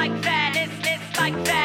like that. It's, it's like that.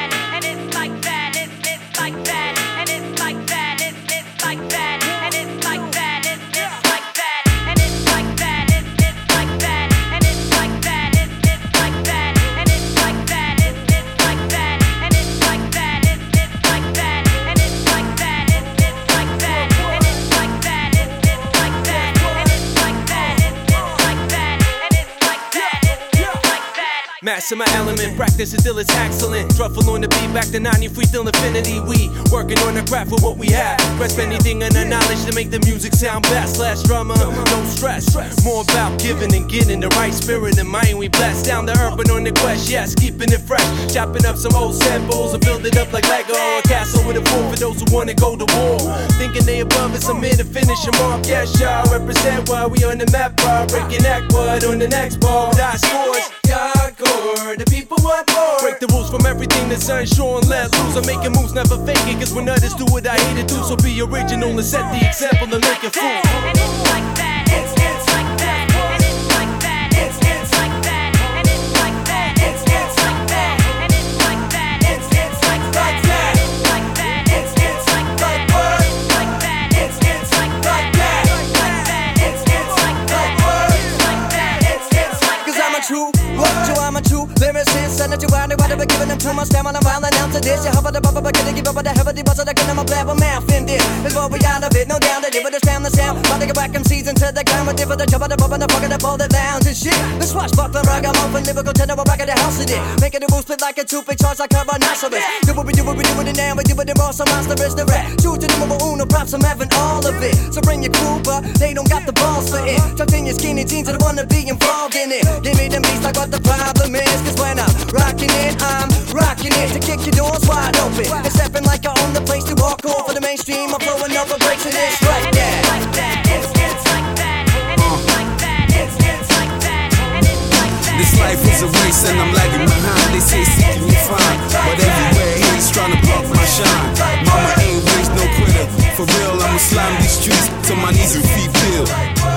Master my element, practice until it's excellent. Truffle on the beat, back to 90, free still infinity. We working on the craft with what we have. Grasp anything and the knowledge to make the music sound best. Less drama, no stress. More about giving and getting the right spirit and mind. We blast down the urban on the quest, yes, keeping it fresh. Chopping up some old samples and build it up like Lego. A castle with a fort for those who wanna go to war. Thinking they above us, I'm to finish them off. Yes, y'all represent why we on the map, bar. Breaking that wood on the next ball. That scores, hardcore. The people want more. Break the rules from everything that's unsure and let loose. I'm making moves, never faking. Cause when others do what I hate to do, so be original and set the example and make it fool. Send it to why they why giving them too much time on the violent now to this. You hover the bubble, but gonna give up the heavy buzz of the gun, I'm a blabber mouth in this. Is what we out of it, no doubt that it would stand the sound. But they get back them season to the ground with the job of the bubble, the fucking the ball, the downs and shit. The swashbuckler, ragamuffin, lyrical tenor, back at the house of it. Making the rules split like a two-big charge like a rhinoceros. Do what we do, what we do it now, we do it in raw, some monster is the rat. True to the number uno, props, I'm having all of it. So bring your crew, but they don't got the balls for it. Tucked in your skinny jeans, I don't wanna be involved in it. Give me them beats like what the problem is, cause when I'm rocking it, I'm I'm rocking it to kick your doors wide open. And stepping like I own the place to walk over the mainstream. I'm throwing over breaks and it's like that. This life is a race and I'm lagging behind. They say seeking me fine, but everywhere he's trying to block my shine. Mama ain't raised no quitter. For real, I'ma slime these streets till my knees and feet feel.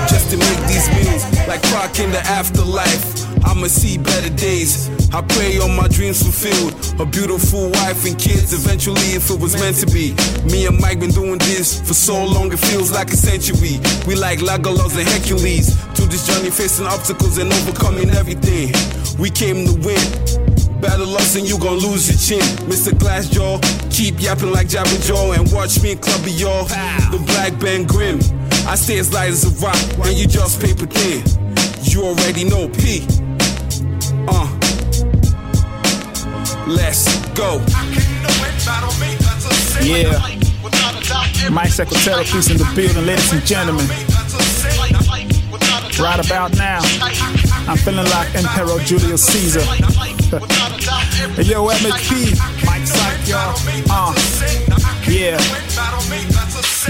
Just to make these meals, like Croc in the afterlife. I'ma see better days. I pray all my dreams fulfilled. A beautiful wife and kids eventually, if it was meant to be. Me and Mike been doing this for so long, it feels like a century. We like Legolas and Hercules. To this journey, facing obstacles and overcoming everything. We came to win. Battle us and you gon' lose your chin. Mr. Glassjaw, keep yapping like Jabba Joe and watch me Clubby y'all. The Black Ben Grimm. I stay as light as a rock, and you just paper thin. You already know P. Let's go. Yeah. Mike Secretary, peace in the building, ladies and gentlemen. Right about now, I'm feeling like Emperor Julius Caesar. hey, yo, MHP, Mike Psych, y'all. Uh, yeah.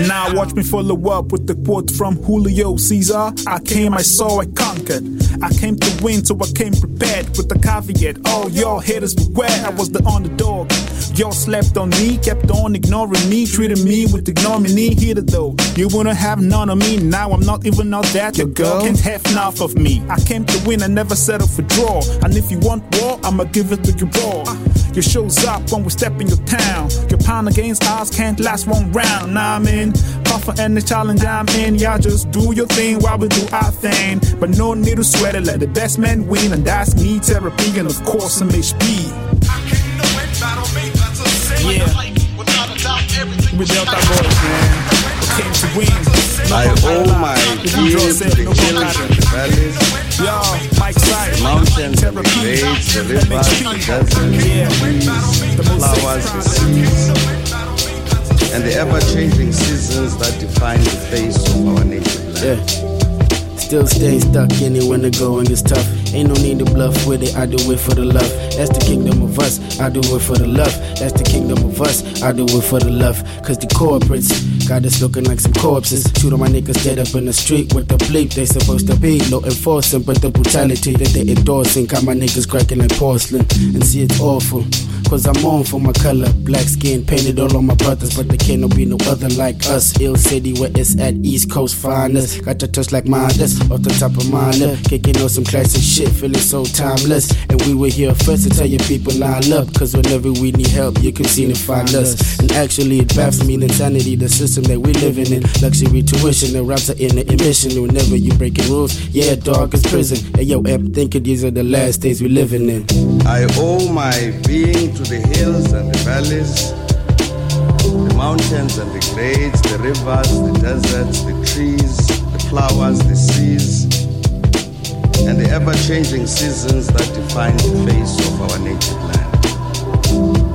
Now watch me follow up with the quote from Julio Caesar. I came, I saw, I conquered. I came to win, so I came prepared with the caveat. Oh, y'all haters beware, I was the underdog. Y'all slept on me, kept on ignoring me, treating me with ignominy. Here though, you wanna have none of me. Now I'm not even out that. Your girl can't have enough of me. I came to win, I never settle for draw. And if you want war, I'ma give it to you raw. Your show's up when we step in your town. Your pound against ours can't last one round. Nah, I'm in. Offer any challenge I'm in. Y'all just do your thing while we do our thing. But no need to sweat it, let the best man win. And that's me, therapy, and of course, some HP. Yeah. We built our boys, man. Came to win. I owe my ear to the hills and the valleys, Yo, Mike Side, the mountains and the glades, the rivers, the deserts, trees, the flowers, the seas, and the ever-changing seasons that define the face of our native land. Yeah. Still stay stuck in it when the going is tough. Ain't no need to bluff with it, I do it for the love. That's the kingdom of us, I do it for the love. That's the kingdom of us, I do it for the love. Cause the corporates got us looking like some corpses. Shoot on my niggas dead up in the street with the bleep they supposed to be. No enforcing, but the brutality that they endorsing got my niggas cracking like porcelain. And see, it's awful. cause I'm on for my color. Black skin painted all on my brothers, but there can't no be no other like us. Ill City where it's at East Coast finest. Got the touch like mine, that's off the top of lip. Kicking on some classic shit, feeling so timeless. And we were here first to tell you people line up, cause whenever we need help, you can see and find us. And actually, it baffles me the insanity, the system that we living in. Luxury tuition, the raps are in the emission. Whenever you breaking rules, yeah, dog is prison. Hey yo, M, thinking these are the last days we living in. I owe my being to the hills and the valleys, the mountains and the glades, the rivers, the deserts, the trees, the flowers, the seas, and the ever changing seasons that define the face of our native land.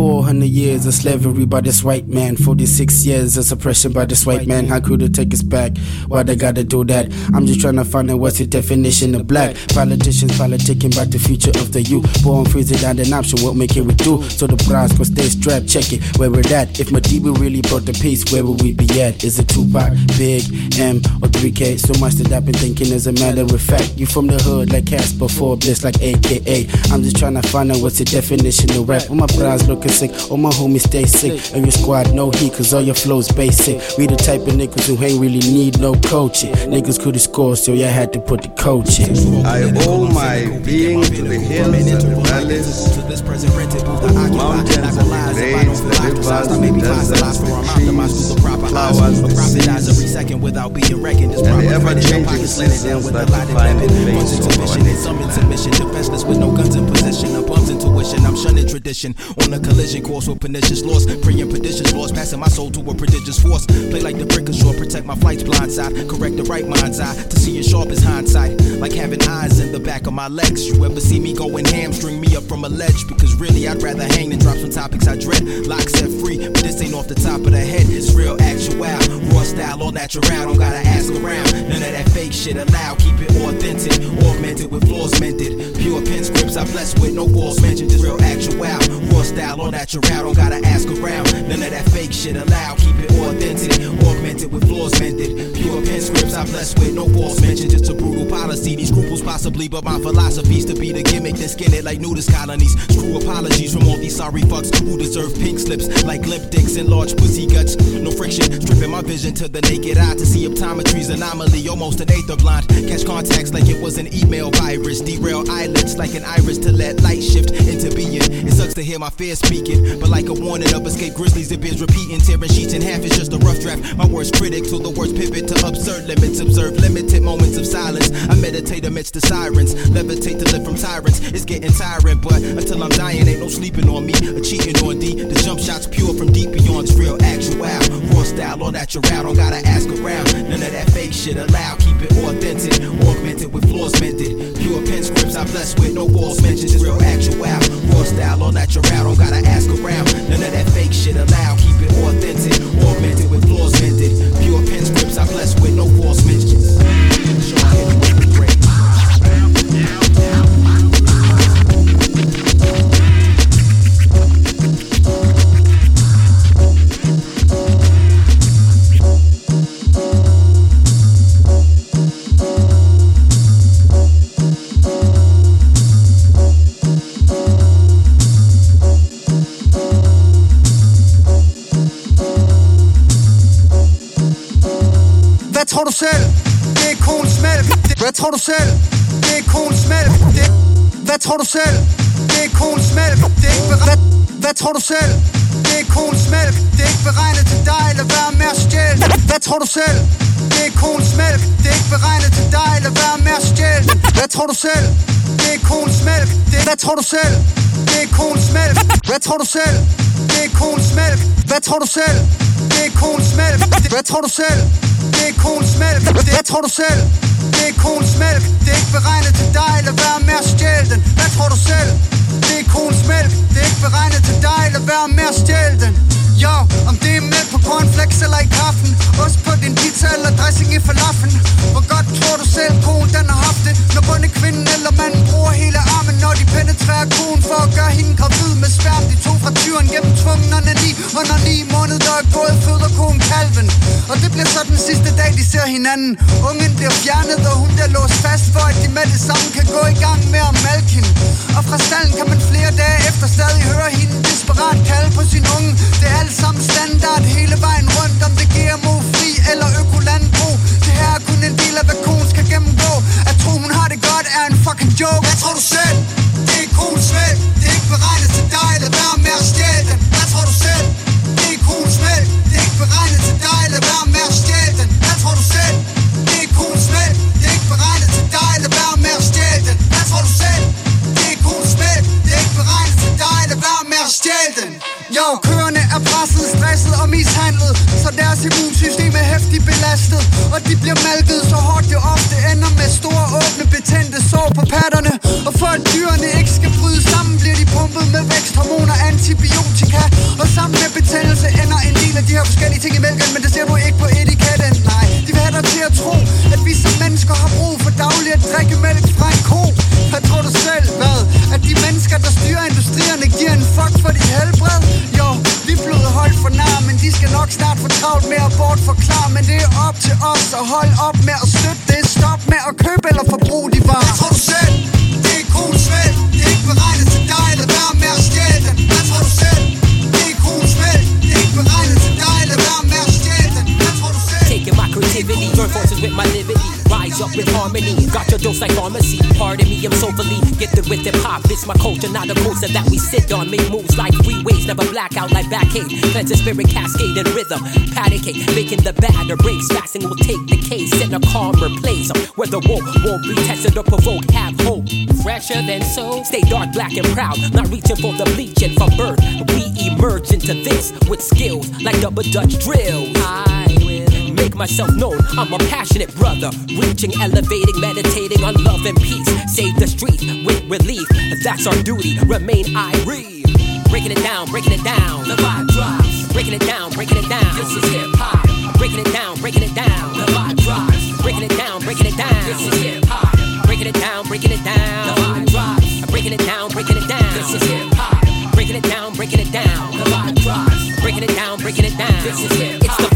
400 years of slavery by this white man, 46 years of suppression by this white man. How could it take us back? Why they gotta do that? I'm just trying to find out what's the definition of black. Politicians politicking about the future of the youth. Born freezing down an option, what make it we do? So the prize go stay strapped, check it, where we're at. If Madiba really brought the peace, where would we be at? Is it Tupac, Big, M, or 3K? So much that I've been thinking as a matter of fact. You from the hood like Casper Forbes, like AKA. I'm just trying to find out what's the definition of rap. When my prize looking sick, all my homies stay sick. And your squad no heat, cause all your flows basic. We the type of niggas who ain't really need no coaching. Niggas could've scored, so you had to put the coach in. I owe my being to the hills and the valleys, the mountains and the glades, the rivers, the deserts, the trees, flowers, the seas, without being reckoned. and the ever-changing seasons that define the face of oh our Some native land. intermission, defenseless with no guns in position. A bum's intuition, I'm shunning tradition. On a collision course with pernicious laws, praying prodigious laws, passing my soul to a prodigious force. Play like the brick ashore, protect my flight's blind side, correct the right mind's eye to see as sharp as hindsight. Like having eyes in the back of my legs. You ever see me going hamstring me up from a ledge? Because really, I'd rather hang than drop some topics I dread. Lock set free, but this ain't off the top of the head. It's real actual, raw style, all natural. Don't gotta ask around. None of that fake shit allowed. Keep it authentic, augmented with flaws mended. Pure pen scripts I blessed with no balls mentioned. It's real actual, raw style, all natural. Don't gotta ask around. None of that fake shit allowed. Keep it authentic, augmented with flaws mended. Pure pen scripts I blessed with no balls mentioned. Just a brutal policy. These scruples possibly, but my philosophy's to be the gimmick. Then skin it like nudist colonies. Screw apologies from all these sorry fucks who deserve pink slips like limp dicks and large pussy guts. No friction, stripping my vision to the naked eye to see optometry's anomaly. Almost an eighth of blind. Catch contacts like it was an email virus. Derail eyelids like an iris to let light shift into being. It sucks to hear my fear speaking, but like a warning of escape grizzlies, it bears repeating. Tearing sheets in half is just a rough draft. My worst critic till the worst pivot to absurd limits. Observe limited moments of silence. I meditate amidst the sirens. Levitate to live from tyrants. It's getting tiring, but until I'm dying, ain't no sleeping on me. A cheating on D. The jump shots pure from deep beyond it's real actual. Raw style, all natural. Don't gotta ask around. None of that fake shit allowed. Keep it authentic, augmented with flaws mended. Pure pen scripts I blessed with no walls mentioned. It's real actual. Raw style, all natural. Don't gotta ask around. None of that fake shit allowed. Keep it authentic, augmented with flaws mended. Pure pen scripts I blessed with no false mentions. Tror du selv? Det er konen smelt. Hvad tror du selv? Det er konen smelt. Det... Hvad tror du selv? Det er konen smelt. Det er ikke beregnet. Hvad tror du selv? Det er konen smelt. Det er ikke beregnet til dig. eller være med at stjæle. Hvad tror du selv? Det er konen smelt. Det er ikke beregnet til dig. Lad være med at stjæle. Hvad tror du selv? Det er konen smelt. Det... Hvad tror du selv? Det er konen smelt. Hvad tror du selv? Det er konen smelt. Hvad tror du selv? Det er konen smelt. Hvad tror du selv? Det er koens mælk. Jeg tror du selv. Det er koens mælk. Det er ikke beregnet til dig. Lad være med at stjæle den. Hvad tror du selv? Det er koens mælk. Det er ikke beregnet til dig. Lad være med at stjæle den. Jo, om det er med på cornflakes eller i kaffen. Ost på din pizza eller dressing i falafen. Hvor godt tror du selv, konen den har haft det? Når både kvinden eller manden bruger hele armen Når de penetrerer konen for at gøre hende gravid med sværm. De to fra tyren gennem tvungen onani Og når ni måneder er gået, føder konen kalven. Og det bliver så den sidste dag, de ser hinanden. Ungen bliver fjernet, og hun bliver låst fast For at de med det samme kan gå i gang med at malke hende. Og fra stallen kan man flere dage efter stadig høre hende desperat kalde på sin unge. Det er alt sammen standard hele vejen rundt Om det GMO-fri eller økolandbrug Det her er kun en del af hvad konen skal gennemgå. At tro hun har det godt er en fucking joke. Hvad tror du selv? Det er konens smæld Det er ikke beregnet til dig Lad være med at stjæle den tror du selv? Det er cool smæld Det er ikke beregnet til dig Lad være med at stjæle den Hvad tror du selv? Det er cool smæld Det er ikke beregnet til dig Lad være med at stjæle den Hvad tror du selv? Det er cool smæld Det er ikke beregnet til dig Lad være med at stjæle den Jo, køerne er presset, stresset og mishandlet Så deres immunsystem er hæftigt belastet Og de bliver malket så hårdt det ofte ender med store åbne betændte sår på patterne Og for at dyrene ikke skal bryde sammen Bliver de pumpet af de my culture, not a coaster that we sit on. Make moves like freeways, never black out like backache. Cleanse the spirit, cascade and rhythm. Panicate, making the batter breaks. Fasting will take the case in a calmer place. Uh, where the war won't be tested or provoked. Have hope, fresher than so. Stay dark, black, and proud. Not reaching for the bleaching from birth. We emerge into this with skills like double Dutch drill. I make myself known. I'm a passionate brother, reaching, elevating, meditating on love and peace. Save the streets with relief. That's our duty. Remain Irie. Breaking it down, breaking it down. The vibe drops. Breaking it down, breaking it down. This is hip hop. Breaking it down, breaking it down. The vibe drops. Breaking it down, breaking it down. This is hip hop. Breaking it down, breaking it down. The vibe drops. Breaking it down, breaking it down. This is hip hop. Breaking it down, breaking it down. The vibe drops. Breaking it down, breaking it down. This is hip vibe.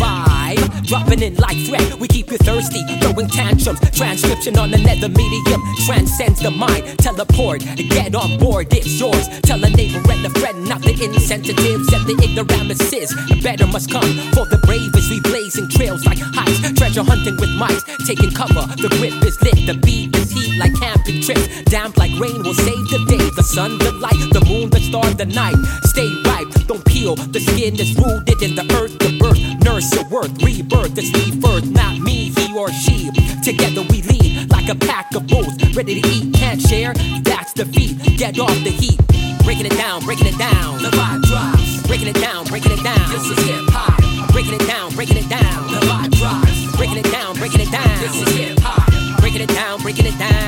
Dropping in like threat. We keep you thirsty. Throwing tantrums. Transcription on another medium. Transcends the mind. Teleport. Get on board. It's yours. Tell a neighbor and a friend. Not the insensitives and the ignoramuses. The Better must come for the bravest. We blazing trails like heights. Treasure hunting with mice. Taking cover. The grip is lit. The beat is heat like camping trips. Damp like rain will save the day. The sun, the light, the moon, the star, the night. Stay ripe, don't peel. The skin is rooted in the earth, the birth. Nurse your worth, rebirth is rebirth. Not me, he or she. Together we lead like a pack of bulls. Ready to eat, can't share. That's defeat. Get off the heat. Breaking it down, breaking it down. The vibe drops. Breaking it down, breaking it down. This is hip hop. Breaking it down, breaking it down. The vibe drops. Breaking it down, breaking it down. This is hip hop. Breaking it down, breaking it down.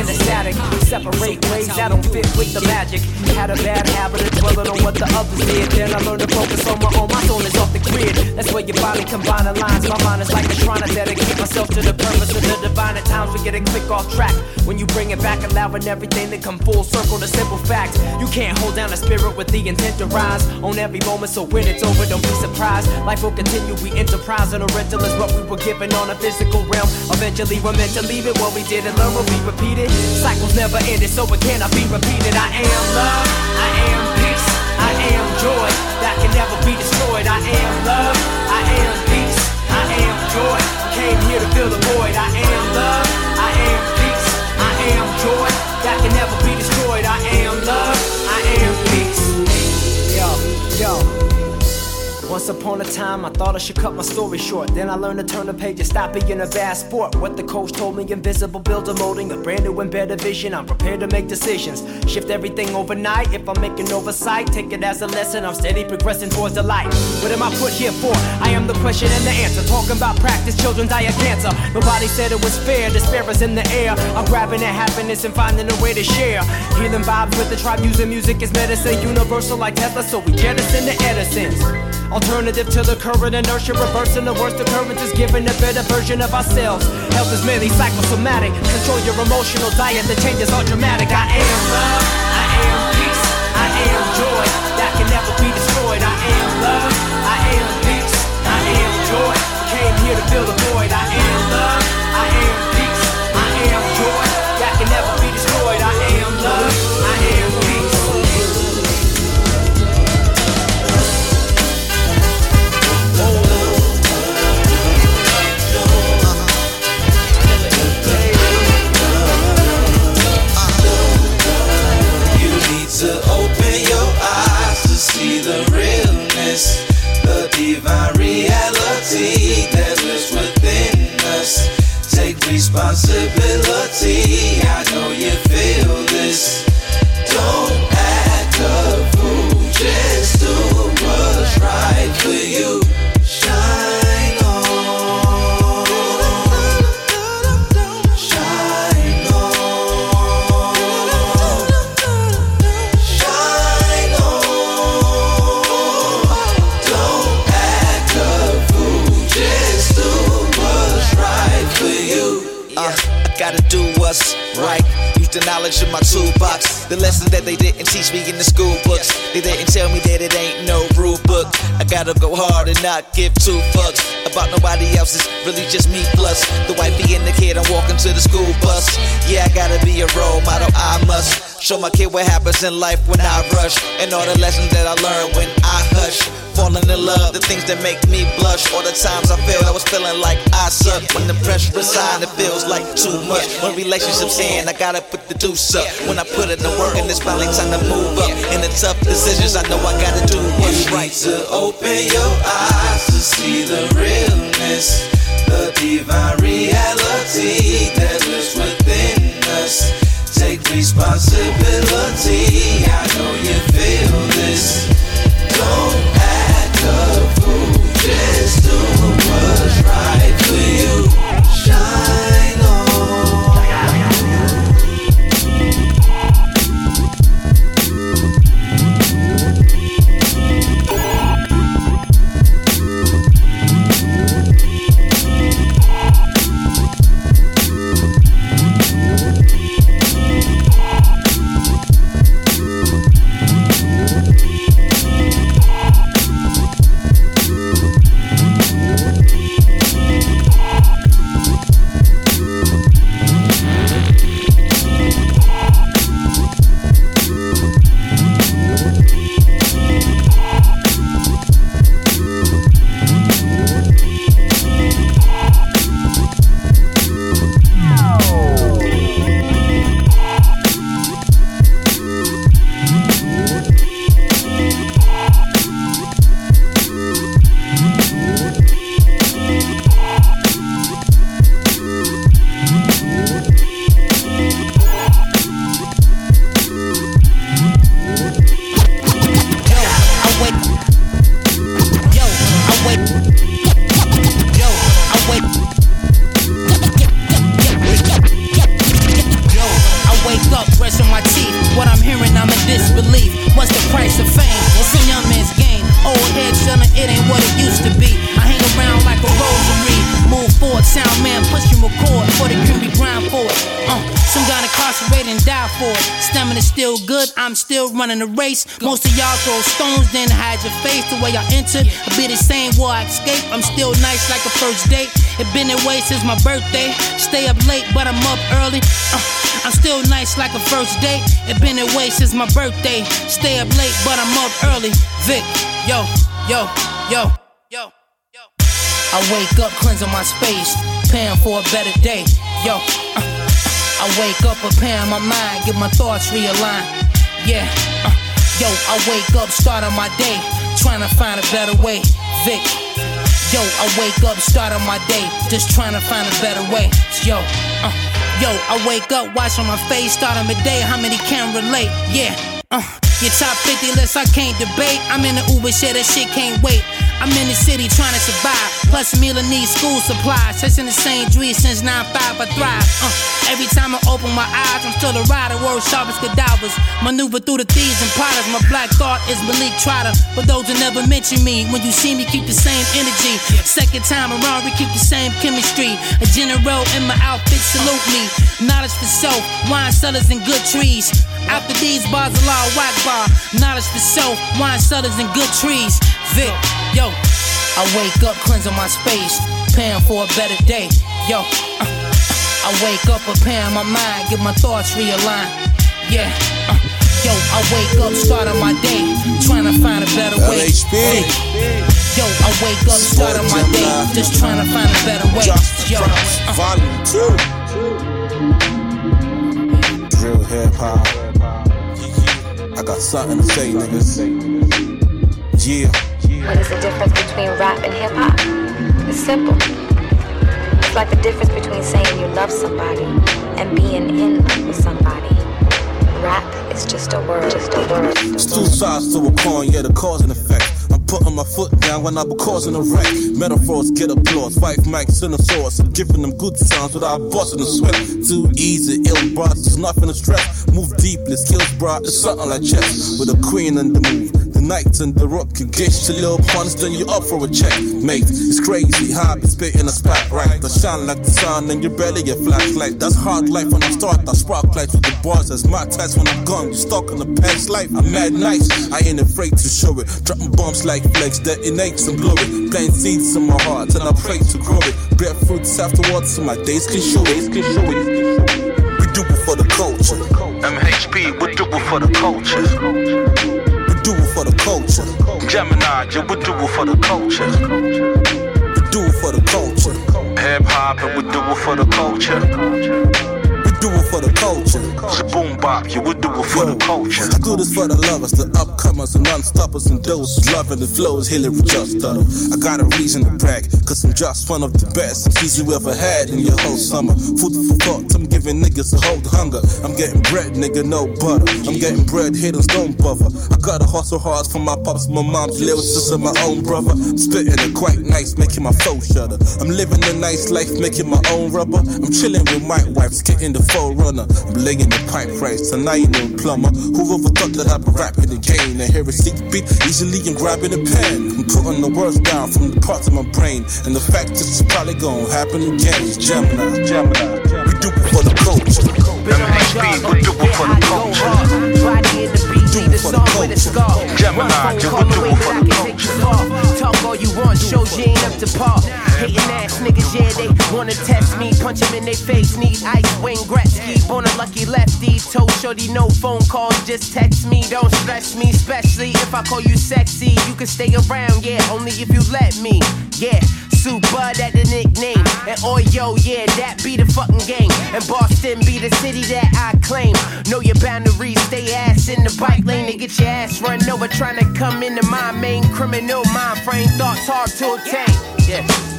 In the static. Separate ways that don't fit with the magic. Had a bad habit of dwelling on what the others did. Then I learned to focus on my own. My soul is off the grid. That's where your body combine the lines. My mind is like a shrine. I dedicate myself to the purpose of the divine. At times we get a click off track. When you bring it back, allowing everything to come full circle. The simple fact, you can't hold down a spirit with the intent to rise on every moment. So when it's over, don't be surprised. Life will continue. We enterprise and rental is what we were given on a physical realm. Eventually, we're meant to leave it. What we did and learn will be repeated. Cycles never ended, so it cannot be repeated. I am love. I am peace. I am joy that can never be destroyed. I am love. I am peace. I am joy. Came here to fill the void. I am love. I am peace. I am joy that can never be destroyed. I am love. I am peace. Yo, yo. Once upon a time, I thought I should cut my story short. Then I learned to turn the page and stop being a bad sport. What the coach told me, invisible builder molding a brand new and better vision. I'm prepared to make decisions, shift everything overnight. If I'm making oversight, take it as a lesson. I'm steady progressing towards the light. What am I put here for? I am the question and the answer. Talking about practice, children die of cancer. Nobody said it was fair. Despair is in the air. I'm grabbing at happiness and finding a way to share. Healing vibes with the tribe, using music as medicine. Universal like Tesla, so we jettison the Edisons. Alternative to the current inertia, reversing the worst occurrences, giving a better version of ourselves. Health is merely psychosomatic. Control your emotional diet, the changes are dramatic. I am love, I am peace, I am joy that can never be destroyed. I am love, I am peace, I am joy. came here to fill the void. I am love, responsibility. Not give two fucks about nobody else. It's really just me plus the wifey and the kid. I'm walking to the school bus. Yeah, I gotta be a role model. I must show my kid what happens in life when I rush and all the lessons that I learned when I hush. Falling in love, the things that make me blush. All the times I felt I was feeling like I suck. When the pressure is it feels like too much. When relationships end, I gotta put the deuce up. When I put in the work and it's finally time to move up. In the tough decisions, I know I gotta do what's right. to open your eyes to see the realness, the divine reality that lives within us. Take responsibility. I know you feel this. Don't act Stamina still good, I'm still running the race. Most of y'all throw stones, then hide your face. The way I entered, I be the same war I escape. I'm still nice like a first date. It been that way since my birthday. Stay up late, but I'm up early. Uh, I'm still nice like a first date. It been that way since my birthday. Stay up late, but I'm up early. Vic, yo, yo, yo, yo, yo. I wake up, cleansing my space, paying for a better day. Yo, uh, I wake up, preparing my mind, get my thoughts realigned. Yeah, uh, yo, I wake up, start on my day, trying to find a better way. Vic, yo, I wake up, start on my day, just trying to find a better way. Yo, uh, yo, I wake up, watch on my face, start on my day. How many can relate? Yeah, uh, your top 50 list, I can't debate. I'm in the Uber shit, that shit can't wait. I'm in the city trying to survive. Plus, a meal and need school supplies. Chasing the same dream since 9-5, I thrive. Uh, every time I open my eyes, I'm still a rider. Word sharp as cadavers. Maneuver through the thieves and potters. My black thought is Malik Trotter. For those who never mention me, when you see me, keep the same energy. Second time around, we keep the same chemistry. A general in my outfit, salute me. Knowledge for self, wine cellars and good trees. After these bars, a law, whack bar. Knowledge for self, wine cellars and good trees. Vic, yo. I wake up, cleansing my space, preparing for a better day. Yo, uh, I wake up preparing my mind, get my thoughts realigned. Yeah, uh, yo, I wake up, starting my day, trying to find a better way. LHP. Yo, I wake up, starting my day, just trying to find a better way. Yo, uh, Volume 2. Real hip hop. Got something to say, niggas. Yeah. What is the difference between rap and hip hop? It's simple. It's like the difference between saying you love somebody and being in love with somebody. Rap is just a word, just a word. It's two sides to a coin, yeah, the cause and effect. Putting my foot down when I be causing a wreck. Metaphors get applause, five mics in the source. Giving them good sounds without busting a sweat. Too easy, ill brothers, there's nothing to stress. Move deeply, skills brought, it's something like chess. With a queen in the move. The night and the rock can get you little puns, then you up for a check. Mate, it's crazy how I be spitting a spotlight. That shine like the sun and your belly a flashlight. That's hard life when I start, I spark lights with the bars. That's my tats when I'm gone. You stuck in the past life. I'm mad nice, I ain't afraid to show it. Dropping bombs like flex, detonates and blow it. Plant seeds in my heart and I pray to grow it. Bear fruits afterwards so my days can show it. Can show it. We do it for the culture. MHP, we do it for the culture. Gemini, yeah, we do it for the culture. We do it for the culture. Hip hop, and we do it for the culture. Do it for the culture. It's boom bop, yeah, we do it for the culture. I do this for the lovers, the upcomers, and non-stoppers, and those who loving the flows, Hillary just stutter. I got a reason to brag, cause I'm just one of the best MCs you ever had in your whole summer. Food for thought, I'm giving niggas a whole hunger. I'm getting bread, nigga, no butter. I'm getting bread, hitters don't bother. I gotta hustle hard for my pops, my mom's little sister, my own brother. I'm spitting it quite nice, making my flow shudder. I'm living a nice life, making my own rubber. I'm chilling with my wife, getting the forerunner. I'm laying the pipe rice, and I ain't no plumber. Who ever thought that I'd be rapping again? And hear a sick beat easily and grabbing a pen. I'm putting the words down from the parts of my brain. And the fact is it's probably gonna happen again. Gemini, Gemini, we do it for the culture. MHP, we do it for the culture. Body in the beat, lead the song with a scar. Gemini, phone call do it for that I the can take you far. Talk all you want, show you ain't up to par. Hating ass niggas, yeah, they wanna test me. Punch them in their face, need ice, Wayne Gretzky. Born a lucky lefty, told shorty no phone calls, just text me. Don't stress me, especially if I call you sexy. You can stay around, yeah, only if you let me. Yeah, Super, that the nickname. And oh, Oyo, yeah, that be the fucking game. And Boston be the city that I claim. Know your boundaries, stay ass in the bike lane to get your ass run over. Trying to come into my main criminal mind frame. Thoughts hard to attain. Yeah.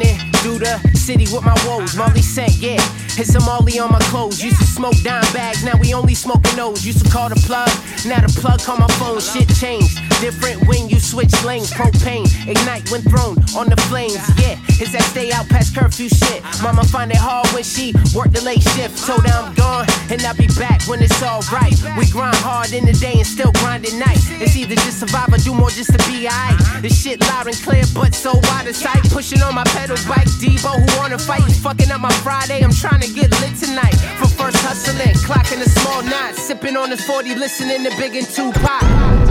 Running through the city with my woes. Molly scent, yeah. Hit some Molly on my clothes. Used to smoke dime bags, now we only smoking those. Used to call the plug, now the plug call my phone. Shit changed. Different when you switch lanes. Propane, ignite when thrown on the flames. Yeah, it's that stay out past curfew shit. Mama find it hard when she worked the late shift. Told her I'm gone, and I'll be back when it's alright. We grind hard in the day and still grind at night. It's either just survive or do more just to be alright. This shit loud and clear, but so wide of sight. Pushing on my pedal bike. Debo who wanna fight, fucking up my Friday. I'm trying to get lit tonight. For first hustling, clocking a small knot. Sipping on this 40, listening to Big and Tupac.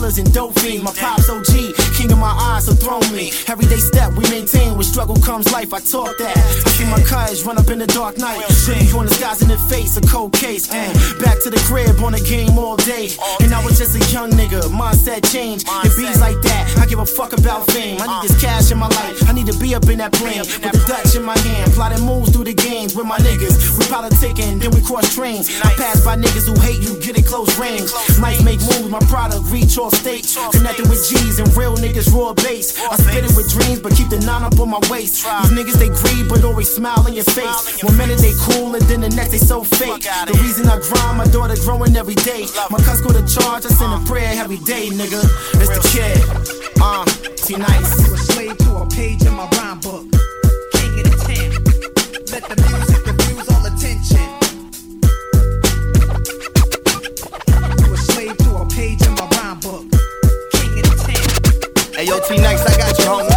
Killers and dope fiends. My pops OG, king of my eyes, so throw me. Everyday step we maintain, with struggle comes life. I talk that. See run up in the dark night. Shooting on the skies in the face, a cold case. And back to the crib on the game all day. And I was just a young nigga, mindset change. It beats like that, I give a fuck about fame. I need this cash in my life, I need to be up in that plane. With the Dutch in my hand, plotting moves through the games with my niggas. We politicking, then we cross trains. I pass by niggas who hate you, get in close range. Might make moves, my product reach all states. Connected with G's and real niggas raw bass. I spit it with dreams, but keep the nine up on my waist. These niggas they greed, but always smile in your face. One minute they cool, and then the next they so fake. The reason I grind, my daughter growing every day. My cuss go to charge, I send a prayer every day, nigga. It's the kid. Uh, T nice. You a slave to a page in my rhyme book. King of the town. Let the music diffuse all attention. You a slave to a page in my rhyme book. King of the town. Hey yo, T Nice, I got you, homie.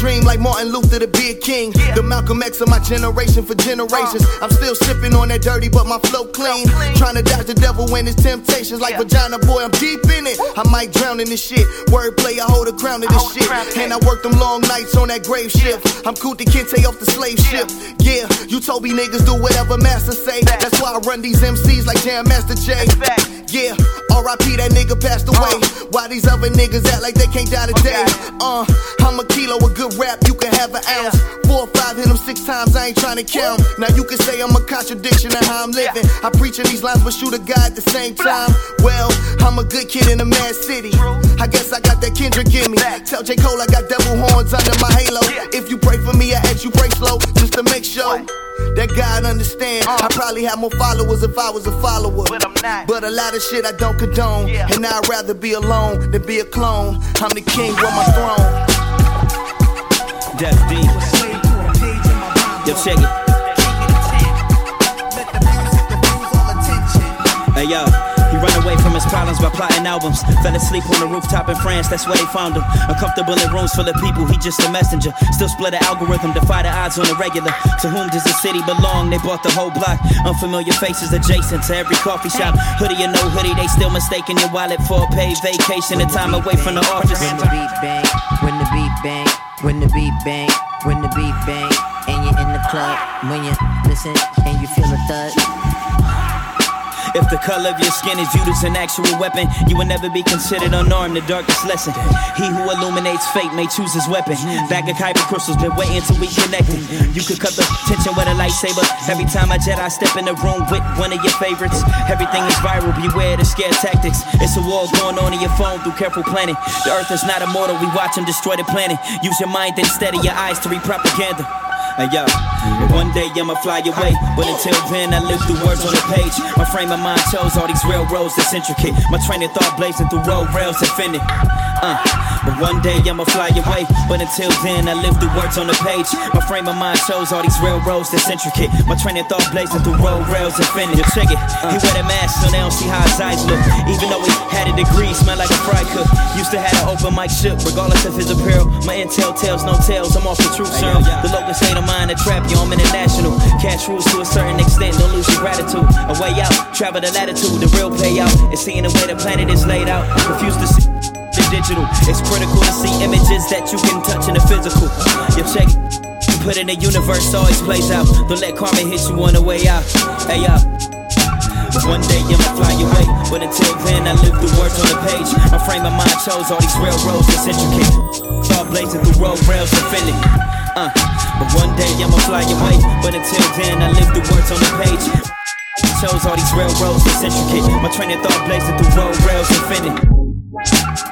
Dream like Martin Luther to be a king. The Malcolm X of my generation for generations. I'm still sipping on that dirty, but my flow clean. Trying to dodge the devil when his temptations. Like vagina boy, I'm deep in it. I might drown in this shit. Wordplay, I hold a crown to this shit. And I work them long nights on that grave shift. I'm Kunta Kinte off the slave ship. Yeah, you told me niggas do whatever master say. That's why I run these MCs like Jam Master Jay. Yeah, RIP that nigga passed away. Why these other niggas act like they can't die today? Uh, I'm a kilo of good rap, you can have an ounce. Four or five hit them six times, I ain't trying to count. Now you can say I'm a contradiction of how I'm living. I preach in these lines, but shoot a guy at the same time. Well, I'm a good kid in a mad city. I guess I got that Kendrick in me. Tell J. Cole I got devil horns under my halo. If you pray for me, I ask you pray slow, just to make sure. That God understand. Uh. I probably have more followers if I was a follower. But I'm not. But a lot of shit I don't condone. And I'd rather be alone than be a clone. I'm the king on my throne. Def D. Yo, check it. Hey yo, he run away from his problems by plotting albums. Fell asleep on the rooftop in France, that's where they found him. Uncomfortable in rooms full of people, he just a messenger. Still split an algorithm, defy the odds on the regular. To whom does the city belong? They bought the whole block. Unfamiliar faces adjacent to every coffee shop. Hoodie or no hoodie, they still mistaking your wallet for a paid vacation. And time away from the office. When the beat bang, when the beat bang, when the beat bang, when the beat bang, and you're in the club, when you listen and you feel a thud. If the color of your skin is viewed as an actual weapon, you will never be considered unarmed. The darkest lesson. He who illuminates fate may choose his weapon. Bag of kyber crystals, been waiting till we connected. You could cut the tension with a lightsaber. Every time a Jedi step in the room with one of your favorites, everything is viral. Beware the scare tactics. It's a war going on in your phone through careful planning. The earth is not immortal. We watch him destroy the planet. Use your mind and steady your eyes to read propaganda. Yo, one day I'ma fly away, but until then I live through words on the page. My frame of mind chose all these railroads that's intricate. My train of thought blazing through road rails infinite. Uh, but one day I'ma fly away, but until then I live through words on the page. My frame of mind shows all these railroads that's intricate. My train of thought blazing through road rails infinite. Check it. He wear the mask so they don't see how his eyes look. Even though he had a degree, smell like a fry cook. Used to have an open mic shook, regardless of his apparel. My intel tells no tales. I'm off the truth serum. The local state of mind to trap you. I'm international. Cash rules to a certain extent. Don't lose your gratitude. A way out, travel the latitude. The real payout is seeing the way the planet is laid out. Refuse to see the digital. It's critical to see images that you can touch in the physical. You check. Put in the universe, always plays out. Don't let karma hit you on the way out. Hey, yo. One day I'ma fly away, but until then I live through words on the page. My frame of mind chose all these railroads that's intricate. Thought blazing through road rails infinite. Uh, but one day I'ma fly away, but until then I live through words on the page. Chose all these railroads that's intricate. My train of thought blazing through road rails infinite.